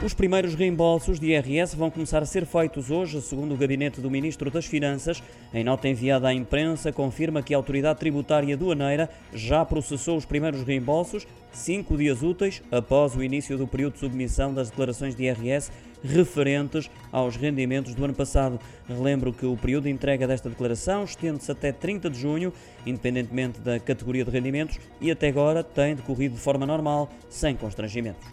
Os primeiros reembolsos de IRS vão começar a ser feitos hoje, segundo o gabinete do Ministro das Finanças. Em nota enviada à imprensa, confirma que a Autoridade Tributária Aduaneira já processou os primeiros reembolsos cinco dias úteis após o início do período de submissão das declarações de IRS referentes aos rendimentos do ano passado. Relembro que o período de entrega desta declaração estende-se até 30 de junho, independentemente da categoria de rendimentos, e até agora tem decorrido de forma normal, sem constrangimentos.